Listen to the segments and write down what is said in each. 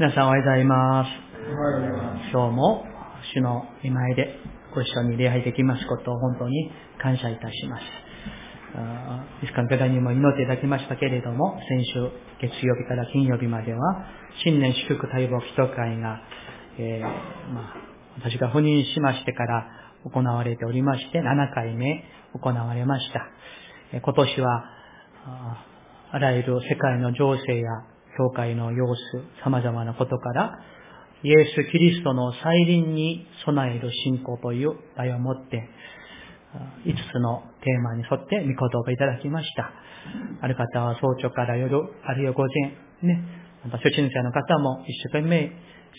皆さんおはようございます。今日も主の見舞いでご一緒に礼拝できますことを本当に感謝いたします。ですから、にも祈っていただきましたけれども、先週月曜日から金曜日までは、新年祝福待望祈祷会が、えー、まあ、私が赴任しましてから行われておりまして、7回目行われました。今年は、あらゆる世界の情勢や教会の様子、様々なことから、イエス・キリストの再臨に備える信仰という題を持って、5つのテーマに沿って御言葉いただきました。ある方は早朝から夜、あるいは午前、ね、また初心者の方も一生懸命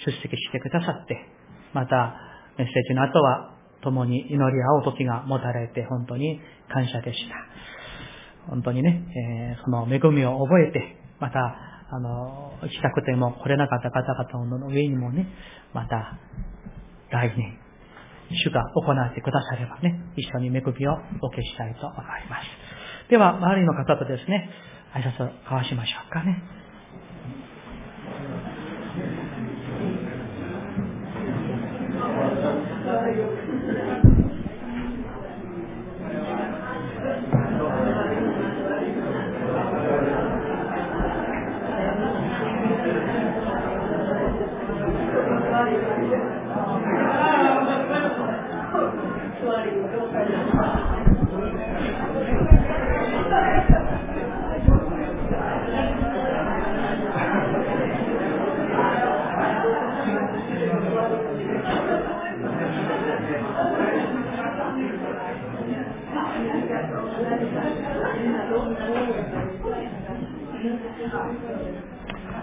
出席してくださって、またメッセージの後は共に祈り合う時が持たれて本当に感謝でした。本当にね、えー、その恵みを覚えて、また、あの、行きたくても来れなかった方々の上にもね、また、来年、主が行ってくださればね、一緒に恵みをお受けしたいと思います。では、周りの方とですね、挨拶を交わしましょうかね。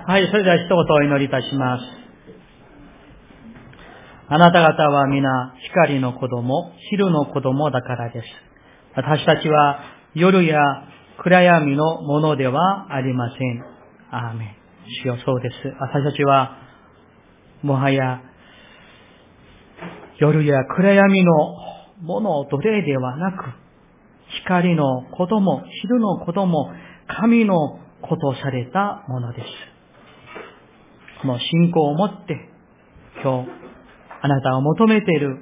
はい、それでは一言お祈りいたします。あなた方は皆、光の子供、昼の子供だからです。私たちは夜や暗闇のものではありません。アーメン。主よそうです。私たちは、もはや、夜や暗闇のもの奴隷ではなく、光の子供、昼の子供、神の子とされたものです。この信仰を持って、今日、あなたを求めている、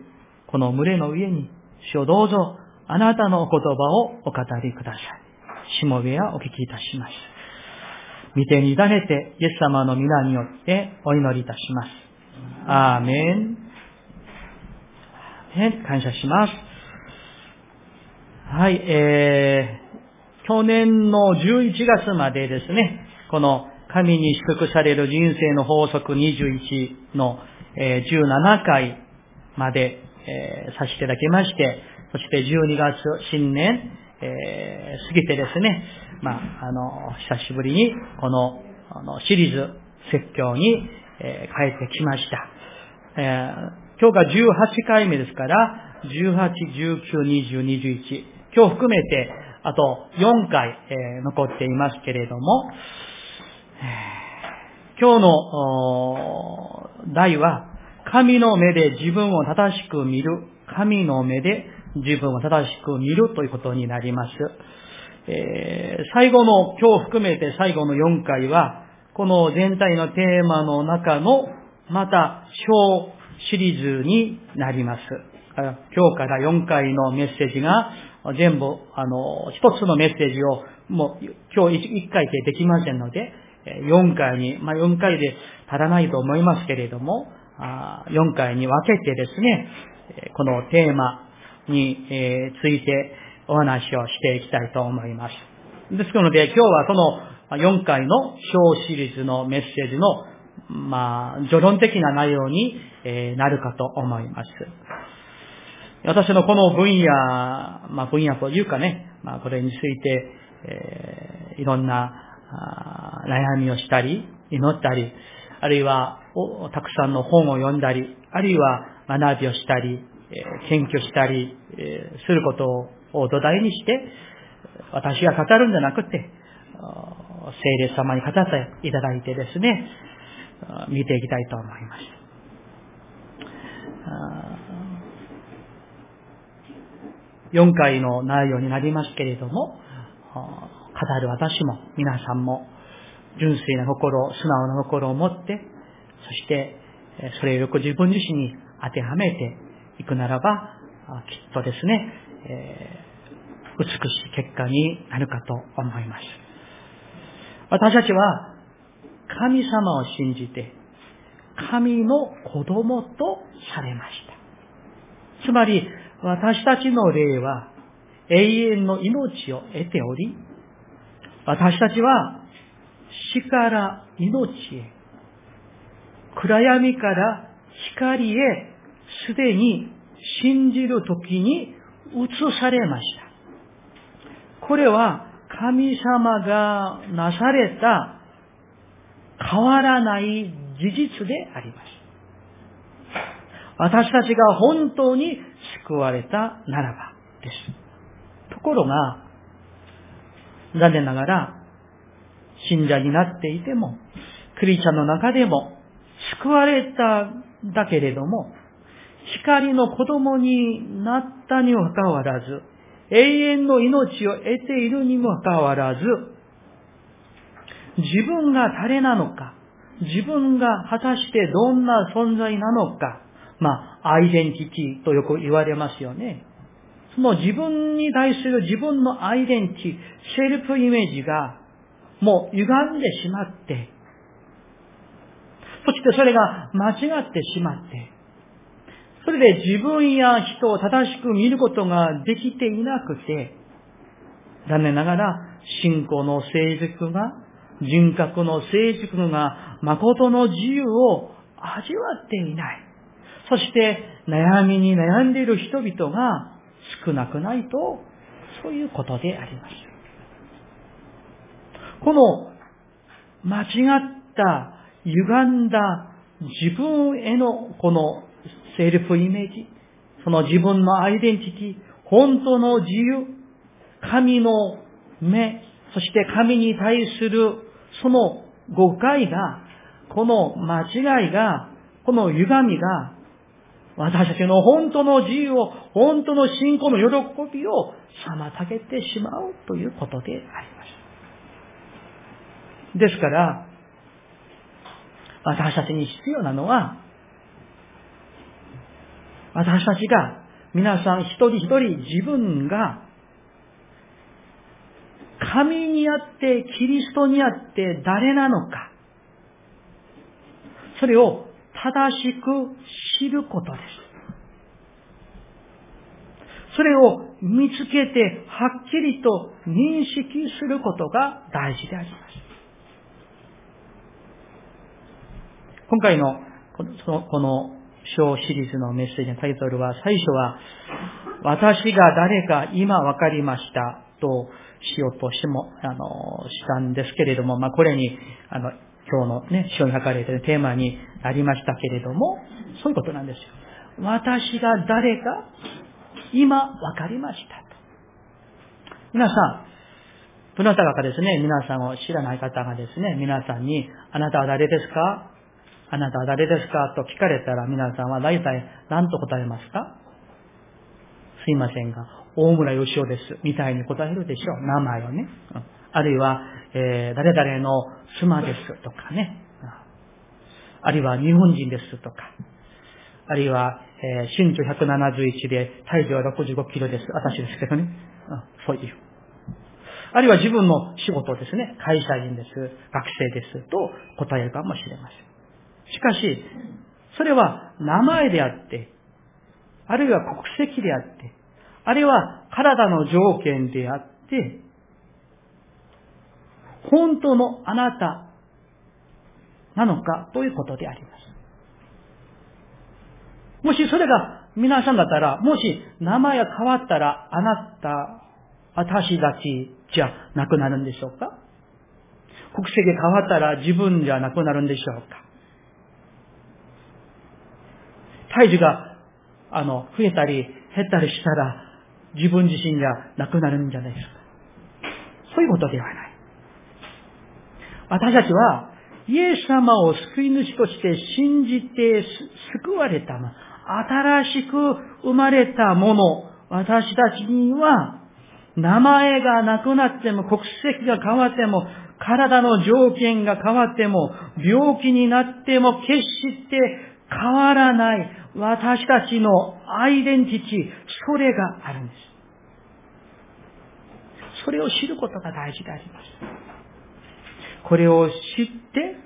この群れの上に、主をどうぞ、あなたのお言葉をお語りください。しもべやお聞きいたします。御手に委ねて、イエス様の皆によってお祈りいたします。アーメン。感謝します。はい、えー、去年の11月までですね、この神に祝福される人生の法則21の、17回まで、させていただきまして、そして12月新年、え過ぎてですね、まあ、あの、久しぶりにこのあのシリーズ説教に、え帰ってきました。え今日が18回目ですから、18、19、20、21、今日含めてあと4回、え残っていますけれども、今日の題は、神の目で自分を正しく見る。神の目で自分を正しく見るということになります。えー、最後の、今日含めて最後の4回は、この全体のテーマの中の、また小シリーズになります。今日から4回のメッセージが、全部、あの、一つのメッセージを、もう、今日1回でできませんので、4回に、まあ、4回で足らないと思いますけれども、4回に分けてですね、このテーマについてお話をしていきたいと思います。ですので、今日はその4回の小シリーズのメッセージの、まあ、序論的な内容になるかと思います。私のこの分野、まあ分野というかね、まあこれについて、えー、いろんな悩みをしたり、祈ったり、あるいはたくさんの本を読んだり、あるいは学びをしたり、研究したりすることを土台にして、私が語るんじゃなくて、聖霊様に語っていただいてですね、見ていきたいと思います。4回の内容になりますけれども、語る私も皆さんも、純粋な心、素直な心を持って、そして、それをよく自分自身に当てはめていくならば、きっとですね、えー、美しい結果になるかと思います。私たちは神様を信じて、神の子供とされました。つまり、私たちの霊は永遠の命を得ており、私たちは死から命へ、暗闇から光へすでに信じるときに移されました。これは神様がなされた変わらない事実であります。私たちが本当に救われたならばです。ところが、残念ながら、信者になっていても、クリスチャンの中でも、救われただけれども、光の子供になったにもかかわらず、永遠の命を得ているにもかかわらず、自分が誰なのか、自分が果たしてどんな存在なのか、まあ、アイデンティティとよく言われますよね。その自分に対する自分のアイデンティティ、セルフイメージがもう歪んでしまって、そしてそれが間違ってしまって、それで自分や人を正しく見ることができていなくて、残念ながら信仰の成熟が、人格の成熟が誠の自由を味わっていない。そして悩みに悩んでいる人々が少なくないと、そういうことであります。この間違った歪んだ自分へのこのセルフイメージ、その自分のアイデンティティ、本当の自由、神の目、そして神に対するその誤解が、この間違いが、この歪みが、私たちの本当の自由を、本当の信仰の喜びを妨げてしまうということであります。ですから、私たちに必要なのは、私たちが、皆さん一人一人自分が、神にあって、キリストにあって誰なのか、それを正しく知ることです。それを見つけて、はっきりと認識することが大事であります。今回のこの小シリーズのメッセージのタイトルは、最初は、私が誰か今わかりましたとしようとしても、あの、したんですけれども、まあ、これに、あの、今日のね、書に書かれているテーマになりましたけれども、そういうことなんですよ。私が誰か今わかりましたと。皆さん、どなたかですね、皆さんを知らない方がですね、皆さんに、あなたは誰ですか？あなたは誰ですか？と聞かれたら皆さんは大体何と答えますか？すいませんが、大村義雄です。みたいに答えるでしょう。名前をね。あるいは、えー、誰々の妻ですとかね。あるいは日本人ですとか。あるいは、えー、身長171で体重は65キロです。私ですけどね。そういう。あるいは自分の仕事ですね。会社員です。学生です。と答えるかもしれません。しかし、それは名前であって、あるいは国籍であって、あるいは体の条件であって、本当のあなたなのかということであります。もしそれが皆さんだったら、もし名前が変わったら、あなた、私たちじゃなくなるんでしょうか？国籍が変わったら自分じゃなくなるんでしょうか？体重が、あの、増えたり減ったりしたら、自分自身がなくなるんじゃないですか？そういうことではない。私たちは、イエス様を救い主として信じて救われた、新しく生まれたもの、私たちには、名前がなくなっても、国籍が変わっても、体の条件が変わっても、病気になっても決して変わらない私たちのアイデンティティ、それがあるんです。それを知ることが大事であります。これを知って、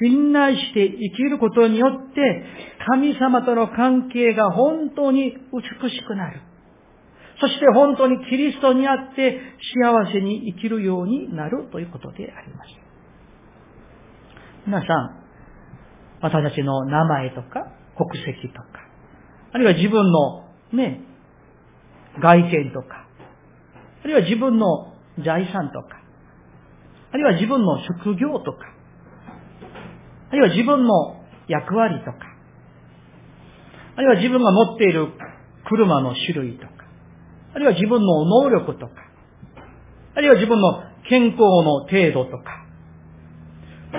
信頼して生きることによって、神様との関係が本当に美しくなる。そして本当にキリストにあって幸せに生きるようになるということであります。皆さん、私たちの名前とか国籍とか、あるいは自分のね、外見とか、あるいは自分の財産とか、あるいは自分の職業とか、あるいは自分の役割とか、あるいは自分が持っている車の種類とか、あるいは自分の能力とか、あるいは自分の健康の程度とか、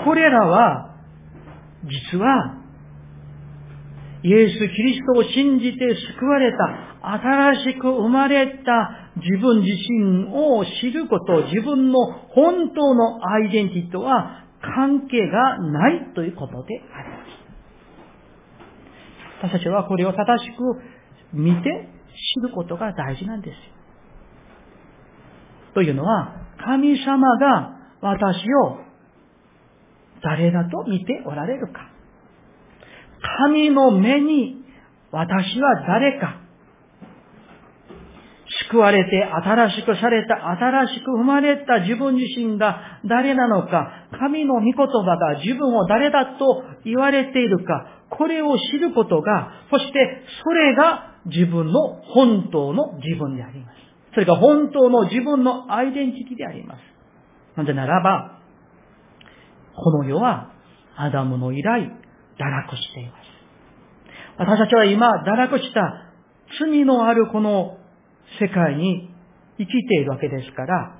これらは、実は、イエス・キリストを信じて救われた、新しく生まれた自分自身を知ること、自分の本当のアイデンティティとは関係がないということであります。私たちはこれを正しく見て知ることが大事なんです。というのは、神様が私を誰だと見ておられるか。神の目に私は誰か。救われて新しくされた、新しく生まれた自分自身が誰なのか、神の御言葉が自分を誰だと言われているか、これを知ることが、そしてそれが自分の本当の自分であります。それが本当の自分のアイデンティティであります。なぜならば、この世はアダムの以来、堕落しています。私たちは今、堕落した罪のあるこの世界に生きているわけですから、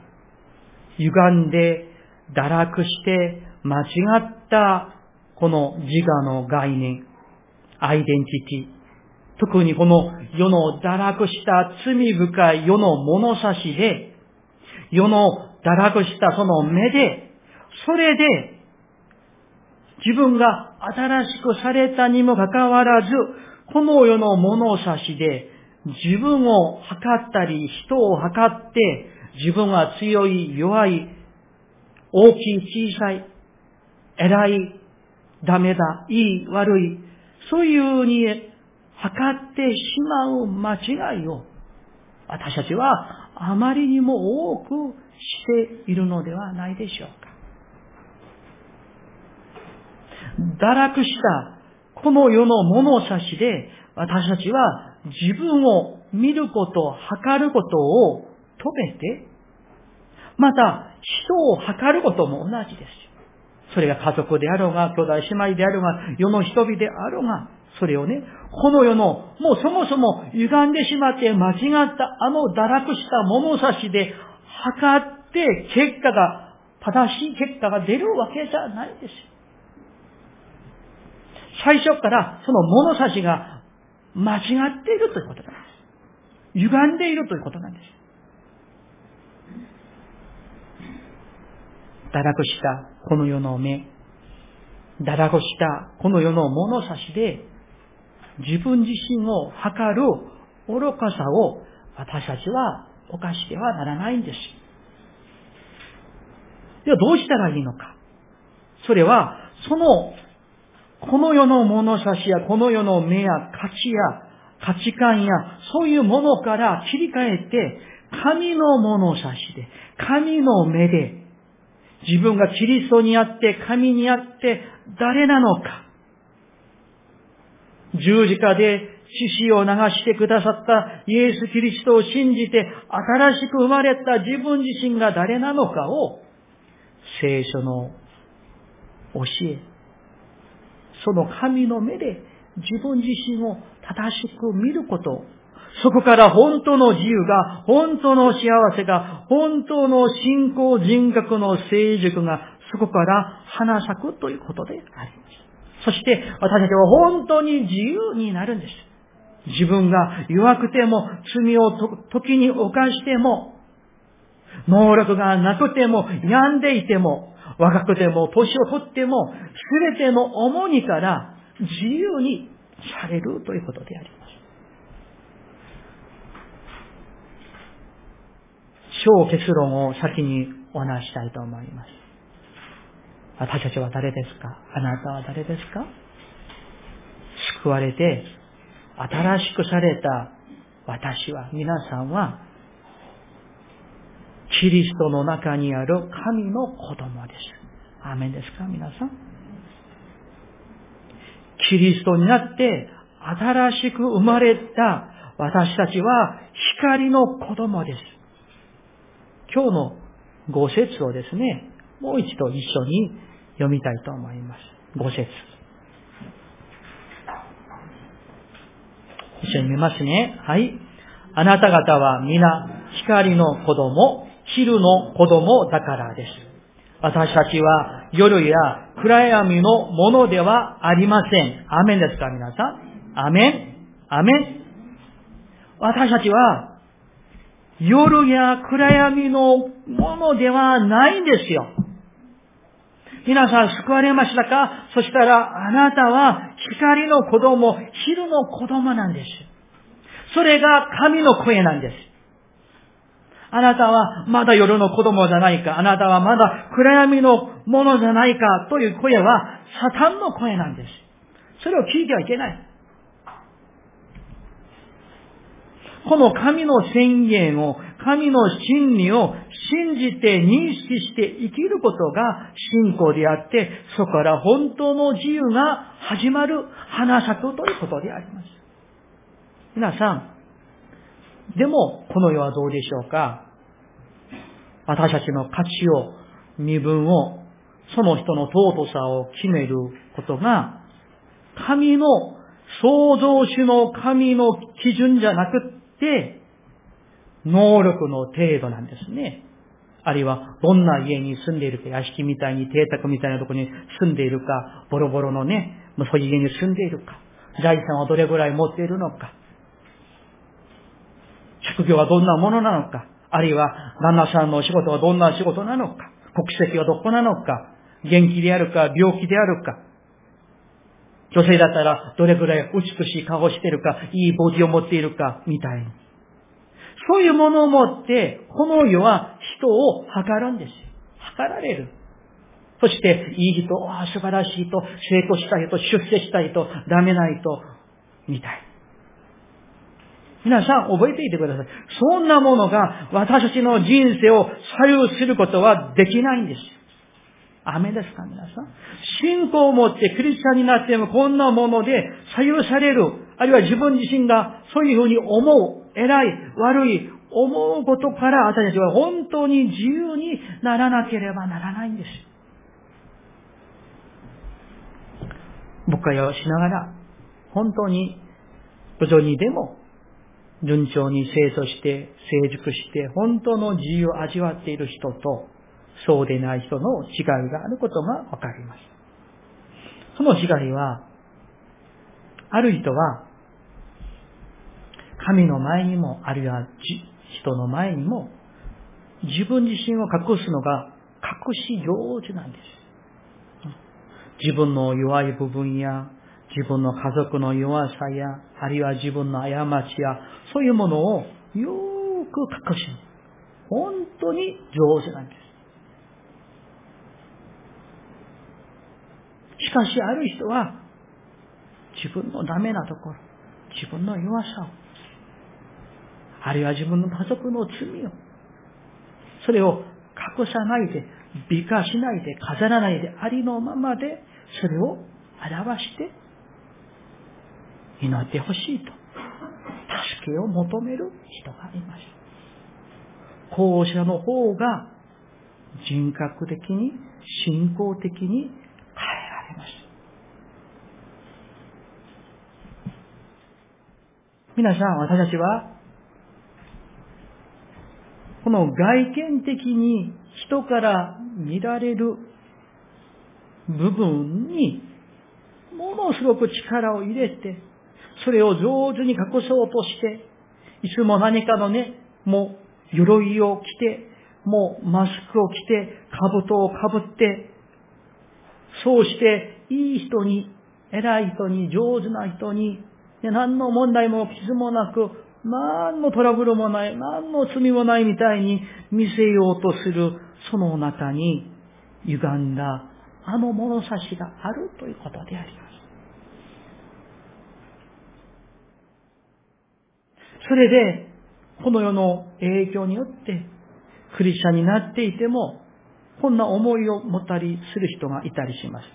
歪んで、堕落して、間違ったこの自我の概念、アイデンティティ、特にこの世の堕落した罪深い世の物差しで、世の堕落したその目で、それで自分が新しくされたにもかかわらず、この世の物差しで自分を測ったり人を測って自分は強い、弱い、大きい、小さい、偉い、ダメだ、いい、悪い、そういうに測ってしまう間違いを私たちはあまりにも多くしているのではないでしょうか。堕落したこの世の物差しで私たちは自分を見ること、測ることを止めて、また人を測ることも同じです。それが家族であろうが、兄弟姉妹であろうが、世の人々であろうが、それをね、この世の、もうそもそも歪んでしまって間違ったあの堕落した物差しで測って結果が、正しい結果が出るわけじゃないです。最初からその物差しが間違っているということなんです。歪んでいるということなんです。堕落したこの世の目、堕落したこの世の物差しで自分自身を測る愚かさを私たちは犯してはならないんです。ではどうしたらいいのか。それは、その、この世の物差しやこの世の目や価値や価値観やそういうものから切り替えて、神の物差しで、神の目で、自分がキリストにあって、神にあって誰なのか。十字架で死死を流してくださったイエス・キリストを信じて新しく生まれた自分自身が誰なのかを聖書の教え、その神の目で自分自身を正しく見ること、そこから本当の自由が、本当の幸せが、本当の信仰人格の成熟が、そこから花咲くということであります。そして私たちは本当に自由になるんです。自分が弱くても罪を時に犯しても、能力がなくても、病んでいても、若くても、年をとっても、すべての重荷から自由にされるということであります。小結論を先にお話したいと思います。私たちは誰ですか？あなたは誰ですか？救われて、新しくされた私は、皆さんは、キリストの中にある神の子供です。アメンですか？皆さん。キリストになって新しく生まれた私たちは光の子供です。今日の五節をですね、もう一度一緒に読みたいと思います。五節。一緒に見ますね。はい。あなた方は皆光の子供、昼の子供だからです。私たちは夜や暗闇のものではありません。アメンですか皆さん？アメン？アメン？私たちは夜や暗闇のものではないんですよ。皆さん救われましたか？そしたらあなたは光の子供、昼の子供なんです。それが神の声なんです。あなたはまだ夜の子供じゃないか、あなたはまだ暗闇のものじゃないかという声はサタンの声なんです。それを聞いてはいけない。この神の宣言を、神の真理を信じて認識して生きることが信仰であって、そこから本当の自由が始まる、花咲くということであります。皆さん、でも、この世はどうでしょうか？私たちの価値を、身分を、その人の尊さを決めることが、神の創造主の神の基準じゃなくって、能力の程度なんですね。あるいは、どんな家に住んでいるか、屋敷みたいに、邸宅みたいなところに住んでいるか、ボロボロのね、そういう家に住んでいるか、財産はどれぐらい持っているのか、職業はどんなものなのか、あるいは旦那さんのお仕事はどんな仕事なのか、国籍はどこなのか、元気であるか、病気であるか、女性だったらどれぐらい美しい顔をしているか、いいボディを持っているか、みたいに。そういうものを持って、この世は人を測るんです。測られる。そして、いい人、ああ、素晴らしいと、成功したいと、出世したいと、ダメないと、みたい。皆さん覚えていてください。そんなものが私たちの人生を左右することはできないんです。雨ですか皆さん。信仰を持ってクリスチャンになってもこんなもので左右される。あるいは自分自身がそういうふうに思う。偉い、悪い、思うことから私たちは本当に自由にならなければならないんです。牧会をしながら、本当に、無女にでも順調に清楚して成熟して本当の自由を味わっている人とそうでない人の違いがあることがわかります。その違いは、ある人は神の前にも、あるいは人の前にも自分自身を隠すのが隠し上手なんです。自分の弱い部分や自分の家族の弱さや、あるいは自分の過ちや、そういうものをよく隠し、本当に上手なんです。しかしある人は、自分のダメなところ、自分の弱さを、あるいは自分の家族の罪を、それを隠さないで、美化しないで、飾らないで、ありのままで、それを表して祈ってほしいと、助けを求める人がいます。後者の方が人格的に、信仰的に変えられます。皆さん、私たちは、この外見的に人から見られる部分にものすごく力を入れてそれを上手に隠そうとして、いつも何かのね、もう、鎧を着て、もうマスクを着て、兜をかぶって、そうしていい人に、偉い人に、上手な人に、何の問題も傷もなく、何のトラブルもない、何の罪もないみたいに見せようとする、その中に歪んだあの物差しがあるということであります。それで、この世の影響によって、クリスチャンになっていても、こんな思いを持ったりする人がいたりします。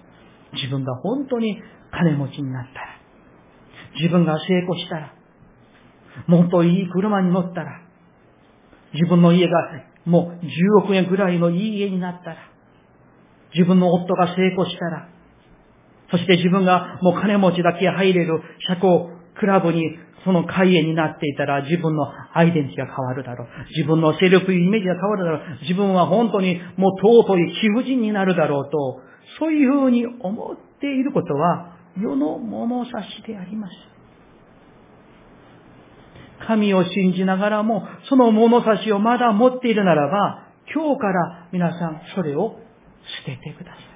自分が本当に金持ちになったら、自分が成功したら、もっといい車に乗ったら、自分の家がもう10億円ぐらいのいい家になったら、自分の夫が成功したら、そして自分がもう金持ちだけ入れる社交クラブにその会員になっていたら自分のアイデンティティが変わるだろう。自分のセルフイメージが変わるだろう。自分は本当にもう尊い貴婦人になるだろうと、そういうふうに思っていることは世の物差しであります。神を信じながらも、その物差しをまだ持っているならば、今日から皆さんそれを捨ててください。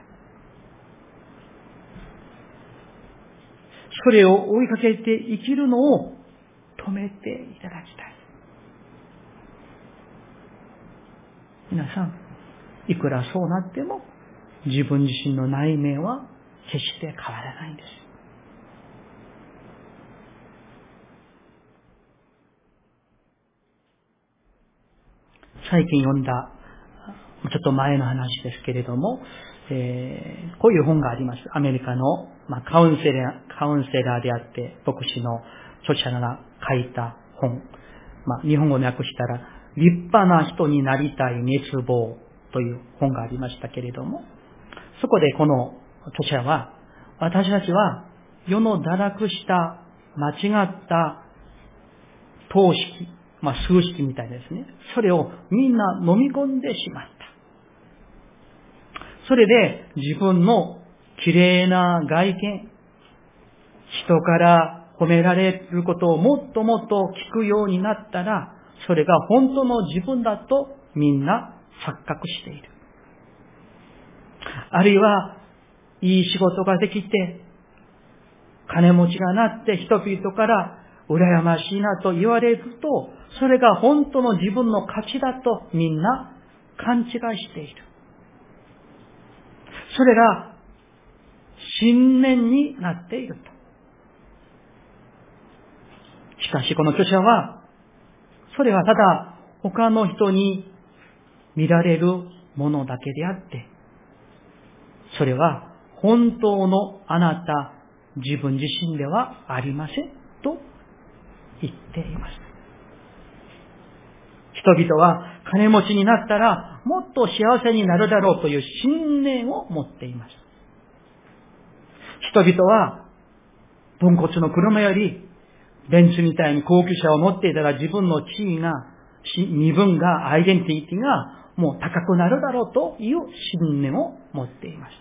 それを追いかけて生きるのを止めていただきたい。皆さん、いくらそうなっても、自分自身の内面は決して変わらないんです。最近読んだ、ちょっと前の話ですけれども、えー、こういう本があります。アメリカの、まあ、カウンセラー、カウンセラーであって、牧師の著者が書いた本。まあ、日本語訳したら、立派な人になりたい熱望という本がありましたけれども、そこでこの著者は、私たちは世の堕落した間違った投式、まあ数式みたいですね。それをみんな飲み込んでしまった。それで自分の綺麗な外見、人から褒められることをもっともっと聞くようになったら、それが本当の自分だとみんな錯覚している。あるいは、いい仕事ができて、金持ちがなって人々から羨ましいなと言われると、それが本当の自分の価値だとみんな勘違いしている。それが信念になっていると。しかしこの著者は、それはただ他の人に見られるものだけであって、それは本当のあなた自分自身ではありませんと言っています。人々は金持ちになったらもっと幸せになるだろうという信念を持っています。人々は、豚骨の車より、ベンツみたいに高級車を持っていたら自分の地位が、身分が、アイデンティティがもう高くなるだろうという信念を持っています。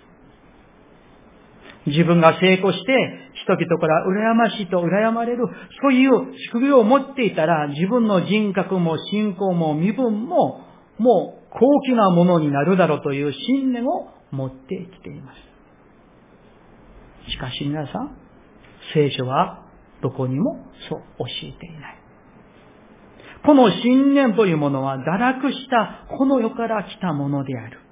自分が成功して、人々から羨ましいと羨まれる、そういう宿業を持っていたら、自分の人格も信仰も身分も、もう高貴なものになるだろうという信念を持ってきています。しかし皆さん、聖書はどこにもそう教えていない。この信念というものは堕落したこの世から来たものである。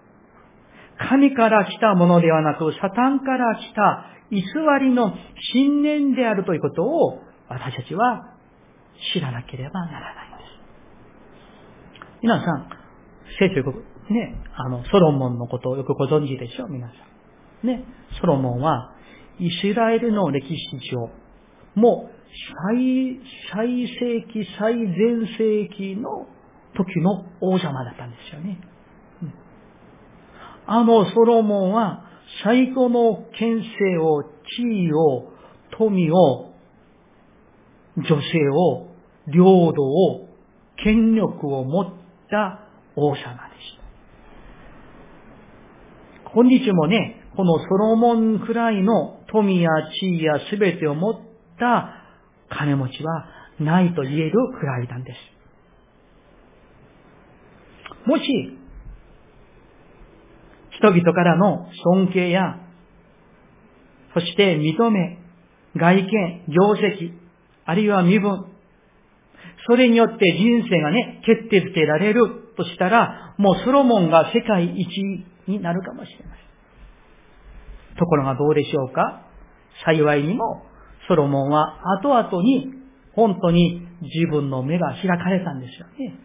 神から来たものではなく、サタンから来た偽りの信念であるということを私たちは知らなければならないんです。皆さん、聖書、ね、あの、ソロモンのことをよくご存知でしょう、皆さん。ね、ソロモンは、イスラエルの歴史上、もう、最、最盛期、最前世紀の時の王様だったんですよね。あのソロモンは最高の権勢を、地位を、富を、女性を、領土を、権力を持った王様でした。今日もね、このソロモンくらいの富や地位や全てを持った金持ちはないと言えるくらいなんです。もし、人々からの尊敬や、そして認め、外見、業績、あるいは身分、それによって人生がね、決定づけられるとしたら、もうソロモンが世界一になるかもしれません。ところがどうでしょうか？幸いにも、ソロモンは後々に本当に自分の目が開かれたんですよね。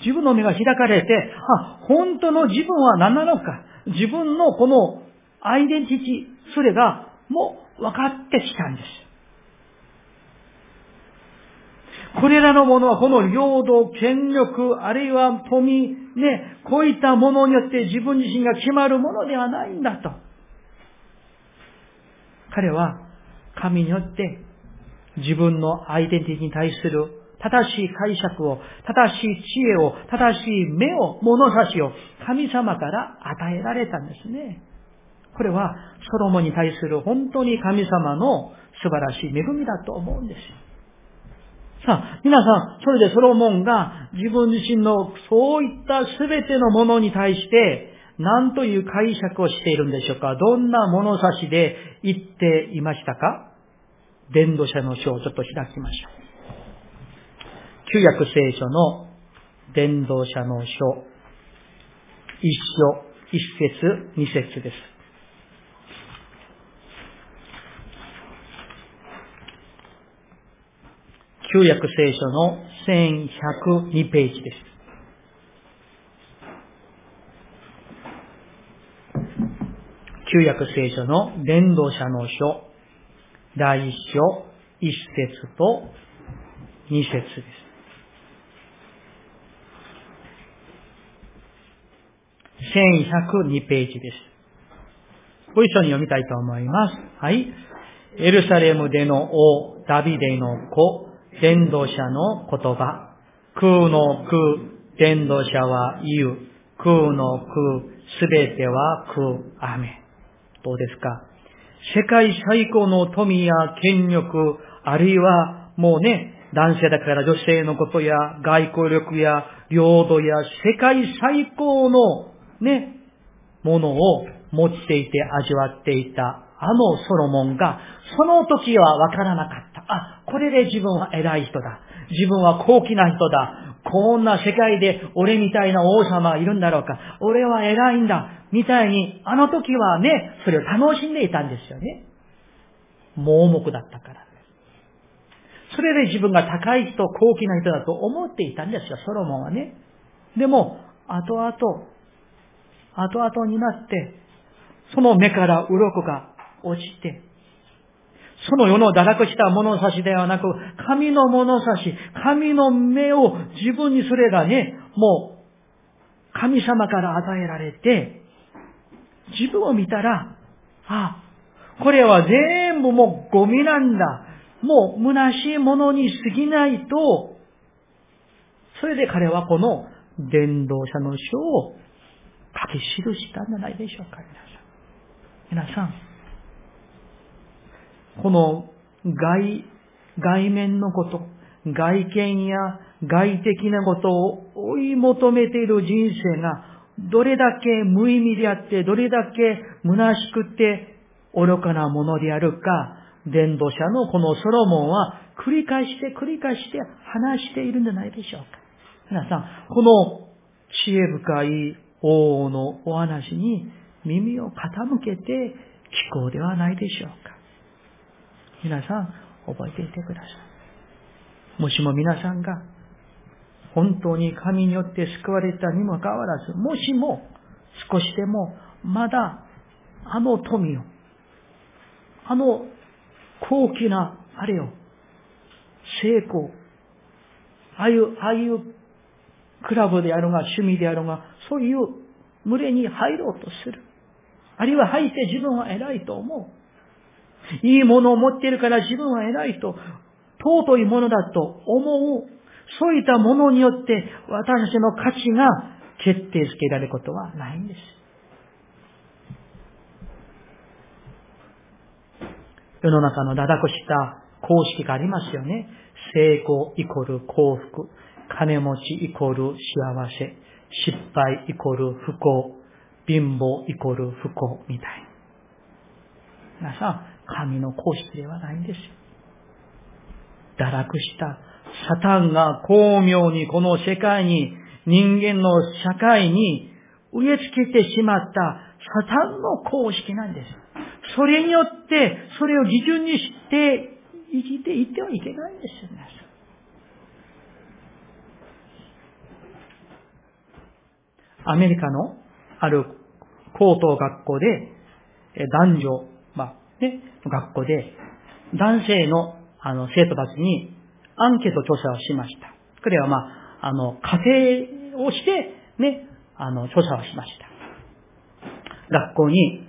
自分の目が開かれて、あ、本当の自分は何なのか、自分のこのアイデンティティ、それがもう分かってきたんです。これらのものはこの領土、権力、あるいは富、ね、こういったものによって自分自身が決まるものではないんだと。彼は神によって自分のアイデンティティに対する正しい解釈を、正しい知恵を、正しい目を、物差しを神様から与えられたんですね。これはソロモンに対する本当に神様の素晴らしい恵みだと思うんです。さあ、皆さん、それでソロモンが自分自身のそういった全てのものに対して、何という解釈をしているんでしょうかどんな物差しで言っていましたか伝道者の書をちょっと開きましょう。旧約聖書の伝道者の書、一書、一節、二節です。旧約聖書の1102ページです。旧約聖書の伝道者の書、第一章、一節と二節です。1102ページです。ご一緒に読みたいと思います。はい。エルサレムでの王、ダビデの子、伝道者の言葉。空の空、伝道者は言う。空の空、すべては空、雨。どうですか？世界最高の富や権力、あるいはもうね、男性だから女性のことや外交力や領土や世界最高のね、ものを持っていて味わっていたあのソロモンが、その時はわからなかった。あ、これで自分は偉い人だ。自分は高貴な人だ。こんな世界で俺みたいな王様はいるんだろうか。俺は偉いんだ。みたいに、あの時はね、それを楽しんでいたんですよね。盲目だったから。それで自分が高い人、高貴な人だと思っていたんですよ、ソロモンはね。でも、後々、後々になって、その目から鱗が落ちて、その世の堕落した物差しではなく、神の物差し、神の目を自分にすればね、もう、神様から与えられて、自分を見たら、あ、これは全部もうゴミなんだ。もう虚しいものに過ぎないと、それで彼はこの伝道者の書を書き記したんじゃないでしょうか、皆さん。皆さん、この外、外面のこと、外見や外的なことを追い求めている人生がどれだけ無意味であって、どれだけ虚しくて愚かなものであるか、伝道者のこのソロモンは繰り返して繰り返して話しているんじゃないでしょうか。皆さん、この知恵深い王のお話に耳を傾けて聞こうではないでしょうか。皆さん、覚えていてください。もしも皆さんが、本当に神によって救われたにもかかわらず、もしも少しでもまだあの富を、あの高貴なあれを、成功、ああいう、ああいうクラブであるが、趣味であるが、そういう群れに入ろうとする。あるいは入って自分は偉いと思う。いいものを持っているから自分は偉いと、尊いものだと思う。そういったものによって私たちの価値が決定づけられることはないんです。世の中の堕落した公式がありますよね。成功イコール幸福。金持ちイコール幸せ、失敗イコール不幸、貧乏イコール不幸みたいな。皆さん、神の公式ではないんですよ。堕落したサタンが巧妙にこの世界に、人間の社会に植え付けてしまったサタンの公式なんです。それによって、それを基準にして生きていってはいけないんですよ、皆さん。アメリカのある高等学校で、男女、まあ、ね、学校で、男性のあの生徒たちにアンケート調査をしました。これはまあ、あの、家庭をして、ね、あの、調査をしました。学校に、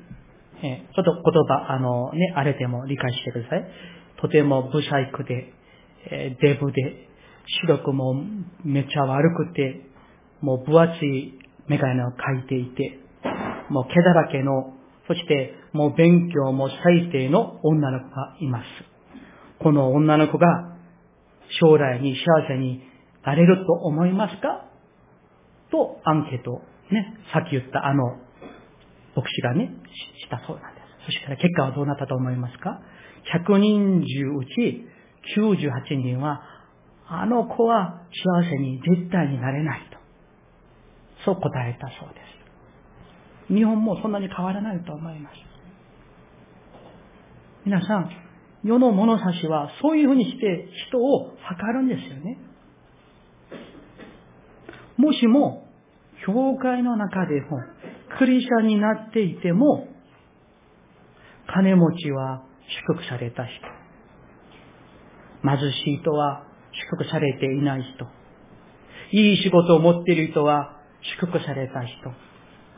えちょっと言葉、あのね、あれでも理解してください。とても不細工で、えデブで、視力もめっちゃ悪くて、もう分厚いメガネを描いていて、もう毛だらけの、そしてもう勉強も最低の女の子がいます。この女の子が将来に幸せになれると思いますか？とアンケートね、さっき言ったあの牧師がね、したそうなんです。そしたら結果はどうなったと思いますか ?100 人中うち98人は、あの子は幸せに絶対になれないと。そう答えたそうです。日本もそんなに変わらないと思います。皆さん、世の物差しはそういうふうにして人を測るんですよね。もしも、教会の中でも、クリスチャになっていても、金持ちは祝福された人。貧しい人は祝福されていない人。いい仕事を持っている人は祝福された人。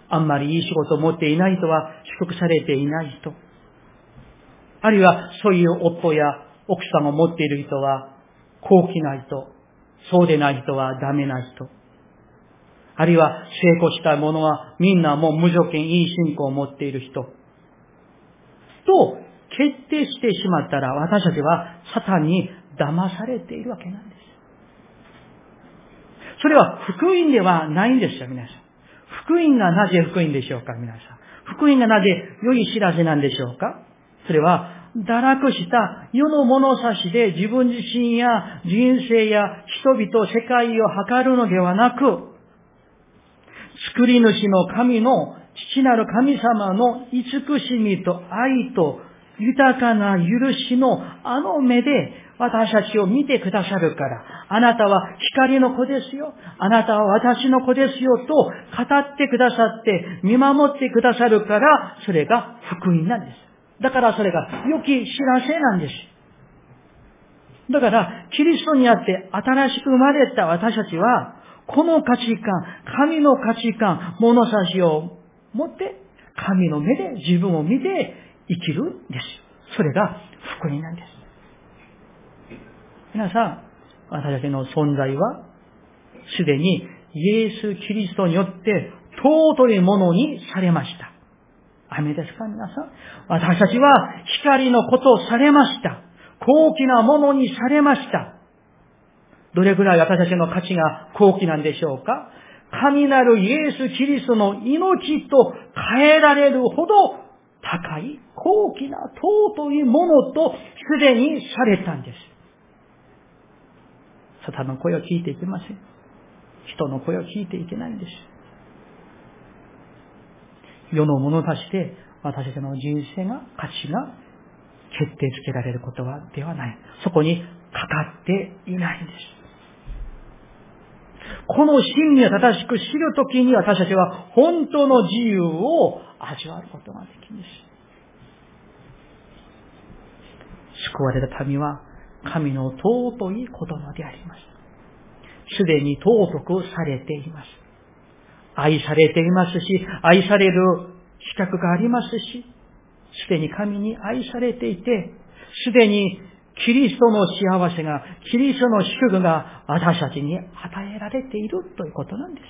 あんまりいい仕事を持っていない人は祝福されていない人。あるいはそういう夫や奥さんを持っている人は高貴な人。そうでない人はダメな人。あるいは成功した者はみんなもう無条件いい信仰を持っている人。と決定してしまったら私たちはサタンに騙されているわけなんです。それは福音ではないんですよ、皆さん。福音がなぜ福音でしょうか、皆さん。福音がなぜ良い知らせなんでしょうかそれは、堕落した世の物差しで自分自身や人生や人々、世界を測るのではなく、作り主の神の父なる神様の慈しみと愛と豊かな許しのあの目で私たちを見てくださるから、あなたは光の子ですよ。あなたは私の子ですよと語ってくださって見守ってくださるから、それが福音なんです。だからそれが良き知らせなんです。だから、キリストにあって新しく生まれた私たちは、この価値観、神の価値観、物差しを持って、神の目で自分を見て生きるんです。それが福音なんです。皆さん、私たちの存在は、すでにイエス・キリストによって尊いものにされました。雨ですか皆さん。私たちは光のことをされました。高貴なものにされました。どれくらい私たちの価値が高貴なんでしょうか神なるイエス・キリストの命と変えられるほど高い、高貴な、尊いものとすでにされたんです。サタンの声を聞いていけません。人の声を聞いていけないんです。世のものとして私たちの人生が、価値が決定づけられることはではない。そこにかかっていないんです。この真理を正しく知るときに私たちは本当の自由を味わうことができます。救われた民は神の尊い子供であります。すでに尊くされています。愛されていますし、愛される資格がありますし、すでに神に愛されていて、すでにキリストの幸せが、キリストの祝福が私たちに与えられているということなんです。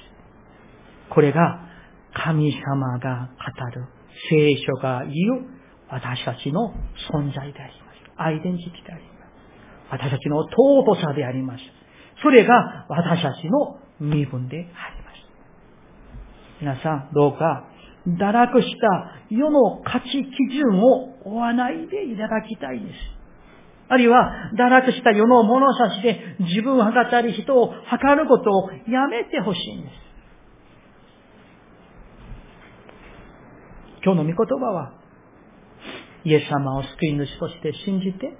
これが神様が語る、聖書が言う私たちの存在であります。アイデンティティであります。私たちの尊さであります。それが私たちの身分であります。皆さん、どうか、堕落した世の価値基準を追わないでいただきたいです。あるいは、堕落した世の物差しで自分を測ったり人を測ることをやめてほしいんです。今日の御言葉は、イエス様を救い主として信じて、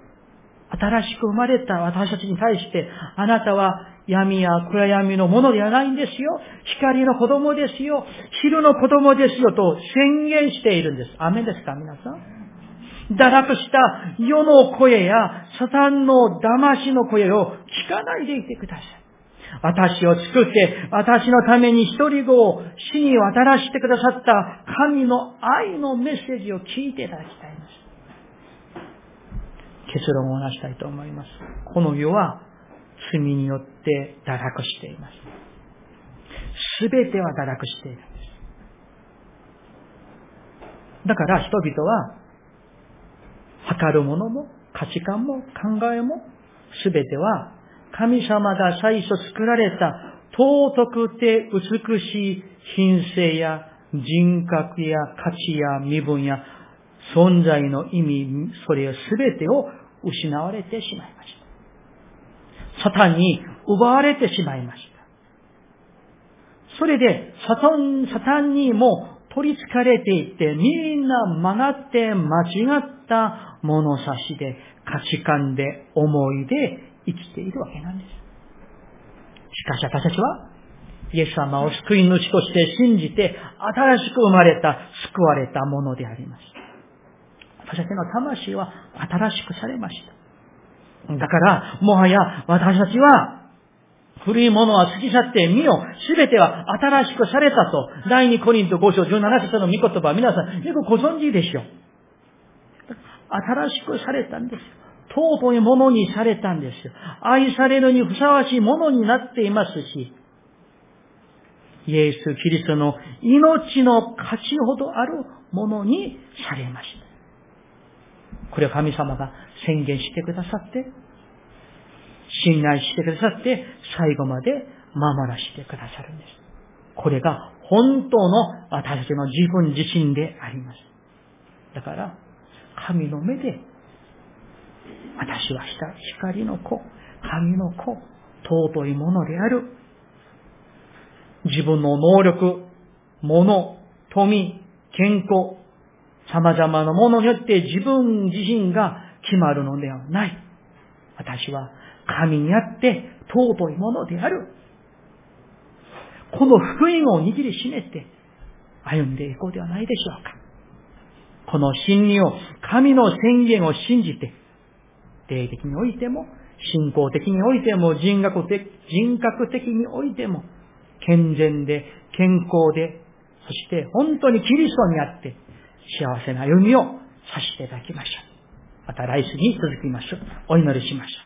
新しく生まれた私たちに対して、あなたは闇や暗闇のものではないんですよ。光の子供ですよ。昼の子供ですよと宣言しているんです。アメですか皆さん？堕落した世の声やサタンの騙しの声を聞かないでいてください。私を作って、私のために一人子を死に渡らせてくださった神の愛のメッセージを聞いていただきたい。結論を出したいと思います。この世は罪によって堕落しています。すべては堕落しているんです。だから人々は、測るものも価値観も考えも、すべては神様が最初作られた尊くて美しい品性や人格や価値や身分や存在の意味、それすべてを失われてしまいました。サタンに奪われてしまいました。それで、サタン、サタンにも取り憑かれていって、みんな曲がって間違った物差しで、価値観で、思いで生きているわけなんです。しかし私たちは、イエス様を救い主として信じて、新しく生まれた、救われたものであります。私たちの魂は新しくされました。だから、もはや私たちは、古いものは過ぎ去ってみよ。すべては新しくされたと。第二コリント5章17節の御言葉、皆さんよくご存知でしょう。新しくされたんですよ。尊いものにされたんですよ。愛されるにふさわしいものになっていますし、イエス・キリストの命の価値ほどあるものにされました。これを神様が宣言してくださって、信頼してくださって、最後まで守らせてくださるんです。これが本当の私たちの自分自身であります。だから、神の目で、私はした光の子、神の子、尊いものである。自分の能力、物、富、健康、様々なものによって自分自身が決まるのではない。私は神にあって尊いものである。この福音を握りしめて歩んでいこうではないでしょうか。この真理を、神の宣言を信じて、霊的においても、信仰的においても、人格的人格的においても、健全で、健康で、そして本当にキリストにあって、幸せな歩みをさせていただきましょう。また来週に続きましょう。お祈りしましょう。